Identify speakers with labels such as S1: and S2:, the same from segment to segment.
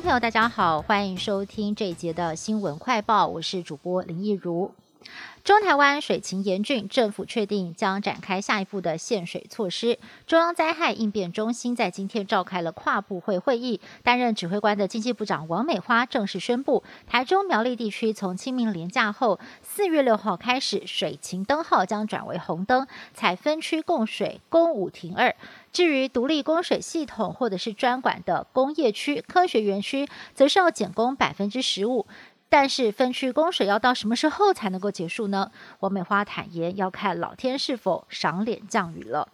S1: 朋友，大家好，欢迎收听这一节的新闻快报，我是主播林奕如。中台湾水情严峻，政府确定将展开下一步的限水措施。中央灾害应变中心在今天召开了跨部会会议，担任指挥官的经济部长王美花正式宣布，台中苗栗地区从清明连假后四月六号开始，水情灯号将转为红灯，采分区供水，供五停二。至于独立供水系统或者是专管的工业区、科学园区，则是要减工百分之十五。但是分区供水要到什么时候才能够结束呢？王美花坦言，要看老天是否赏脸降雨了。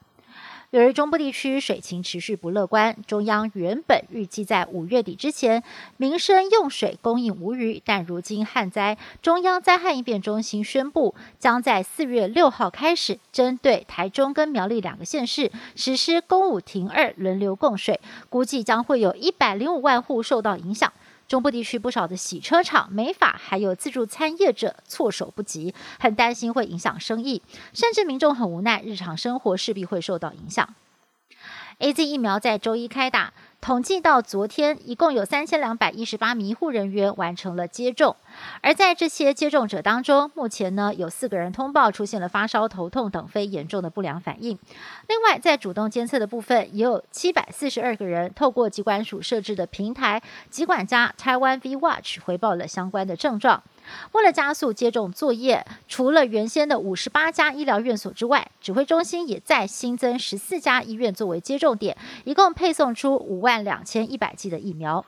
S1: 由于中部地区水情持续不乐观，中央原本预计在五月底之前民生用水供应无虞，但如今旱灾，中央灾害应变中心宣布，将在四月六号开始，针对台中跟苗栗两个县市实施公五停二轮流供水，估计将会有一百零五万户受到影响。中部地区不少的洗车厂、美发还有自助餐业者措手不及，很担心会影响生意，甚至民众很无奈，日常生活势必会受到影响。A Z 疫苗在周一开打，统计到昨天，一共有三千两百一十八名医护人员完成了接种。而在这些接种者当中，目前呢有四个人通报出现了发烧、头痛等非严重的不良反应。另外，在主动监测的部分，也有七百四十二个人透过疾管署设置的平台“疾管家 Taiwan V Watch” 回报了相关的症状。为了加速接种作业，除了原先的五十八家医疗院所之外，指挥中心也在新增十四家医院作为接种点，一共配送出五万两千一百剂的疫苗。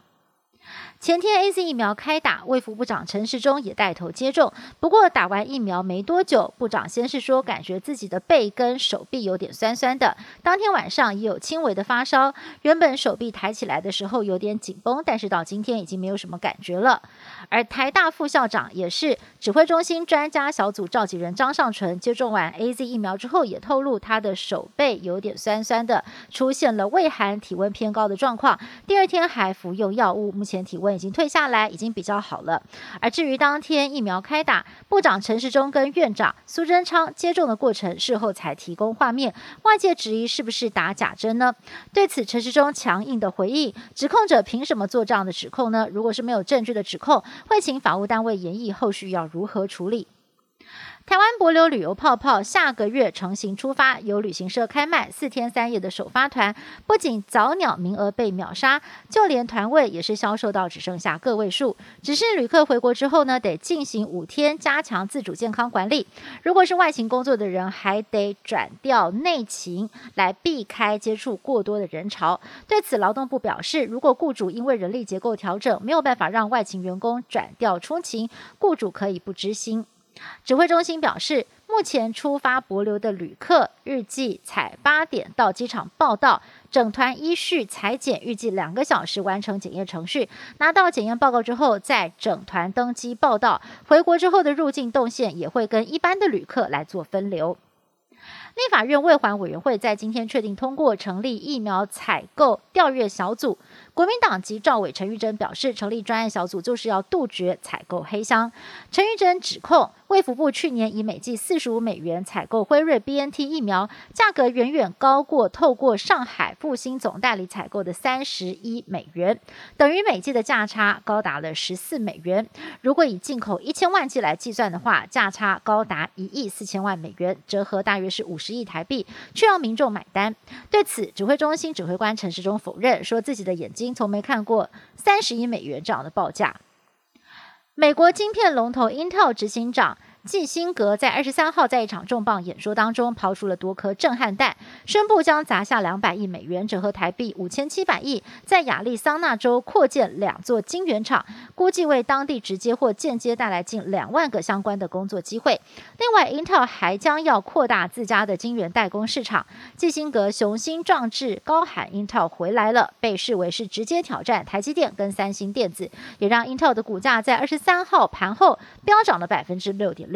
S1: 前天 A Z 疫苗开打，卫福部长陈时中也带头接种。不过打完疫苗没多久，部长先是说感觉自己的背跟手臂有点酸酸的，当天晚上也有轻微的发烧。原本手臂抬起来的时候有点紧绷，但是到今天已经没有什么感觉了。而台大副校长也是指挥中心专家小组召集人张尚纯，接种完 A Z 疫苗之后也透露他的手背有点酸酸的，出现了畏寒、体温偏高的状况。第二天还服用药物，目前体温。已经退下来，已经比较好了。而至于当天疫苗开打，部长陈时中跟院长苏贞昌接种的过程，事后才提供画面，外界质疑是不是打假针呢？对此，陈时中强硬的回应：指控者凭什么做这样的指控呢？如果是没有证据的指控，会请法务单位研议后续要如何处理。台湾博流旅游泡泡下个月成行出发，由旅行社开卖四天三夜的首发团，不仅早鸟名额被秒杀，就连团位也是销售到只剩下个位数。只是旅客回国之后呢，得进行五天加强自主健康管理。如果是外勤工作的人，还得转调内勤来避开接触过多的人潮。对此，劳动部表示，如果雇主因为人力结构调整没有办法让外勤员工转调出勤，雇主可以不知心。指挥中心表示，目前出发博流的旅客预计采八点到机场报到，整团依序裁剪，预计两个小时完成检验程序。拿到检验报告之后，再整团登机报到。回国之后的入境动线也会跟一般的旅客来做分流。立法院卫环委员会在今天确定通过成立疫苗采购调阅小组。国民党籍赵伟、陈玉珍表示，成立专案小组就是要杜绝采购黑箱。陈玉珍指控，卫福部去年以每剂四十五美元采购辉瑞 BNT 疫苗，价格远远高过透过上海复兴总代理采购的三十一美元，等于每剂的价差高达了十四美元。如果以进口一千万剂来计算的话，价差高达一亿四千万美元，折合大约是五十十亿台币，却让民众买单。对此，指挥中心指挥官陈时中否认，说自己的眼睛。从没看过三十亿美元这样的报价。美国晶片龙头 Intel 执行长。季辛格在二十三号在一场重磅演说当中抛出了多颗震撼弹，宣布将砸下两百亿美元，折合台币五千七百亿，在亚利桑那州扩建两座晶圆厂，估计为当地直接或间接带来近两万个相关的工作机会。另外，Intel 还将要扩大自家的晶圆代工市场。季辛格雄心壮志，高喊 Intel 回来了，被视为是直接挑战台积电跟三星电子，也让 Intel 的股价在二十三号盘后飙涨了百分之六点六。